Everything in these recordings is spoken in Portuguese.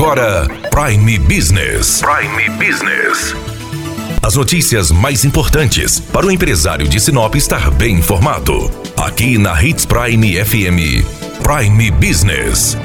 agora Prime Business. Prime Business. As notícias mais importantes para o empresário de Sinop estar bem informado. Aqui na Hits Prime FM. Prime Business.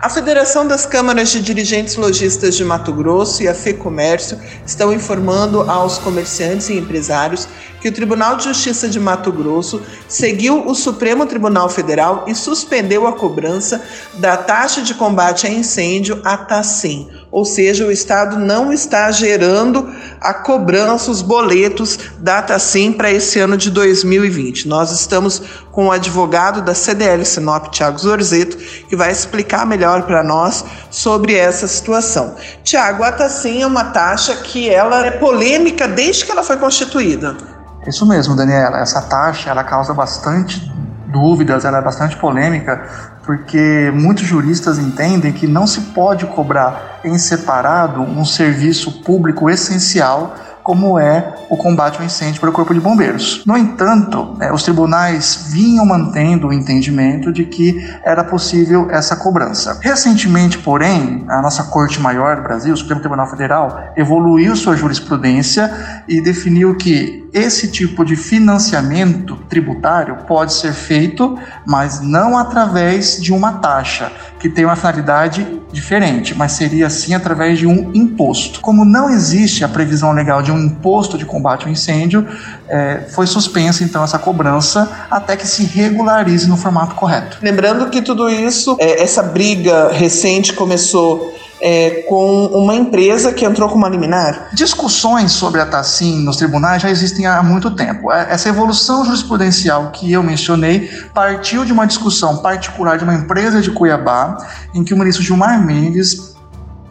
A Federação das Câmaras de Dirigentes Lojistas de Mato Grosso e a FEComércio estão informando aos comerciantes e empresários que o Tribunal de Justiça de Mato Grosso seguiu o Supremo Tribunal Federal e suspendeu a cobrança da taxa de combate a incêndio, a TACIM. Ou seja, o Estado não está gerando a cobrança, os boletos da TACIM para esse ano de 2020. Nós estamos com o advogado da CDL Sinop, Tiago Zorzeto, que vai explicar melhor para nós sobre essa situação. Tiago, a TACIM é uma taxa que ela é polêmica desde que ela foi constituída. Isso mesmo, Daniela. Essa taxa ela causa bastante dúvidas, ela é bastante polêmica, porque muitos juristas entendem que não se pode cobrar em separado um serviço público essencial como é o combate ao incêndio para o Corpo de Bombeiros. No entanto, né, os tribunais vinham mantendo o entendimento de que era possível essa cobrança. Recentemente, porém, a nossa Corte Maior do Brasil, o Supremo Tribunal Federal, evoluiu sua jurisprudência e definiu que esse tipo de financiamento tributário pode ser feito, mas não através de uma taxa, que tem uma finalidade diferente, mas seria sim através de um imposto. Como não existe a previsão legal de um imposto de combate ao incêndio, é, foi suspensa então essa cobrança até que se regularize no formato correto. Lembrando que tudo isso, é, essa briga recente começou é, com uma empresa que entrou com uma liminar? Discussões sobre a TACIM nos tribunais já existem há muito tempo. É, essa evolução jurisprudencial que eu mencionei partiu de uma discussão particular de uma empresa de Cuiabá, em que o ministro Gilmar Mendes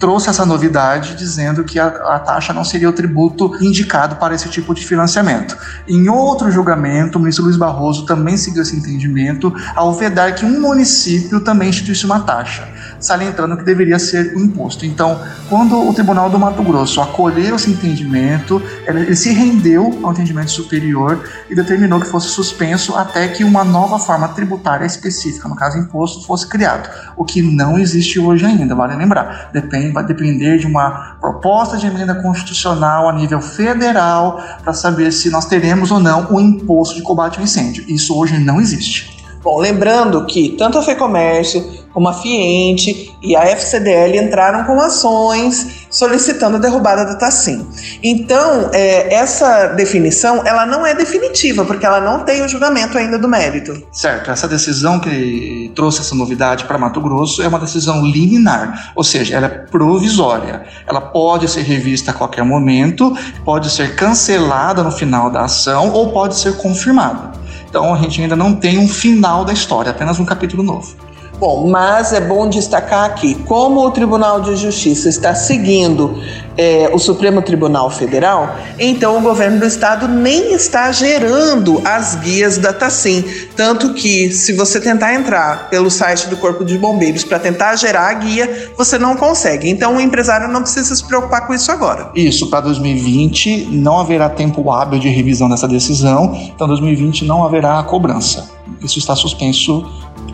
trouxe essa novidade dizendo que a, a, taxa não seria o tributo indicado para esse tipo de financiamento. Em outro julgamento, o ministro Luiz Barroso também seguiu esse entendimento ao vedar que um município também instituísse uma taxa, salientando que deveria ser imposto. Então, quando o Tribunal do Mato Grosso acolheu esse entendimento, ele se rendeu ao entendimento superior e determinou que fosse suspenso até que uma nova forma tributária específica, no caso imposto, fosse criado, o que não existe hoje ainda, vale lembrar. Depende vai depender de uma proposta de emenda constitucional a nível federal para saber se nós teremos ou não o imposto de combate ao incêndio. Isso hoje não existe. Bom, lembrando que tanto a FEComércio como a Fiente e a FCDL entraram com ações solicitando a derrubada da TACIM. Então, é, essa definição, ela não é definitiva, porque ela não tem o julgamento ainda do mérito. Certo, essa decisão que trouxe essa novidade para Mato Grosso é uma decisão liminar, ou seja, ela é provisória. Ela pode ser revista a qualquer momento, pode ser cancelada no final da ação ou pode ser confirmada. Então, a gente ainda não tem um final da história, apenas um capítulo novo. Bom, mas é bom destacar aqui, como o Tribunal de Justiça está seguindo é, o Supremo Tribunal Federal, então o governo do estado nem está gerando as guias da TACIM. Tanto que, se você tentar entrar pelo site do Corpo de Bombeiros para tentar gerar a guia, você não consegue. Então o empresário não precisa se preocupar com isso agora. Isso, para 2020 não haverá tempo hábil de revisão dessa decisão, então 2020 não haverá cobrança. Isso está suspenso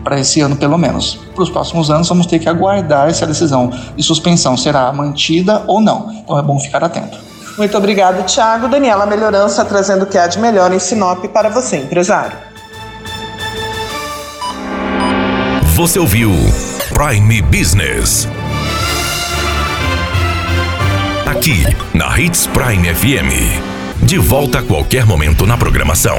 para esse ano, pelo menos. Para os próximos anos, vamos ter que aguardar se a decisão de suspensão será mantida ou não. Então é bom ficar atento. Muito obrigado, Thiago. Daniela Melhorança trazendo o que há de melhor em Sinop para você, empresário. Você ouviu Prime Business. Aqui, na Hits Prime FM. De volta a qualquer momento na programação.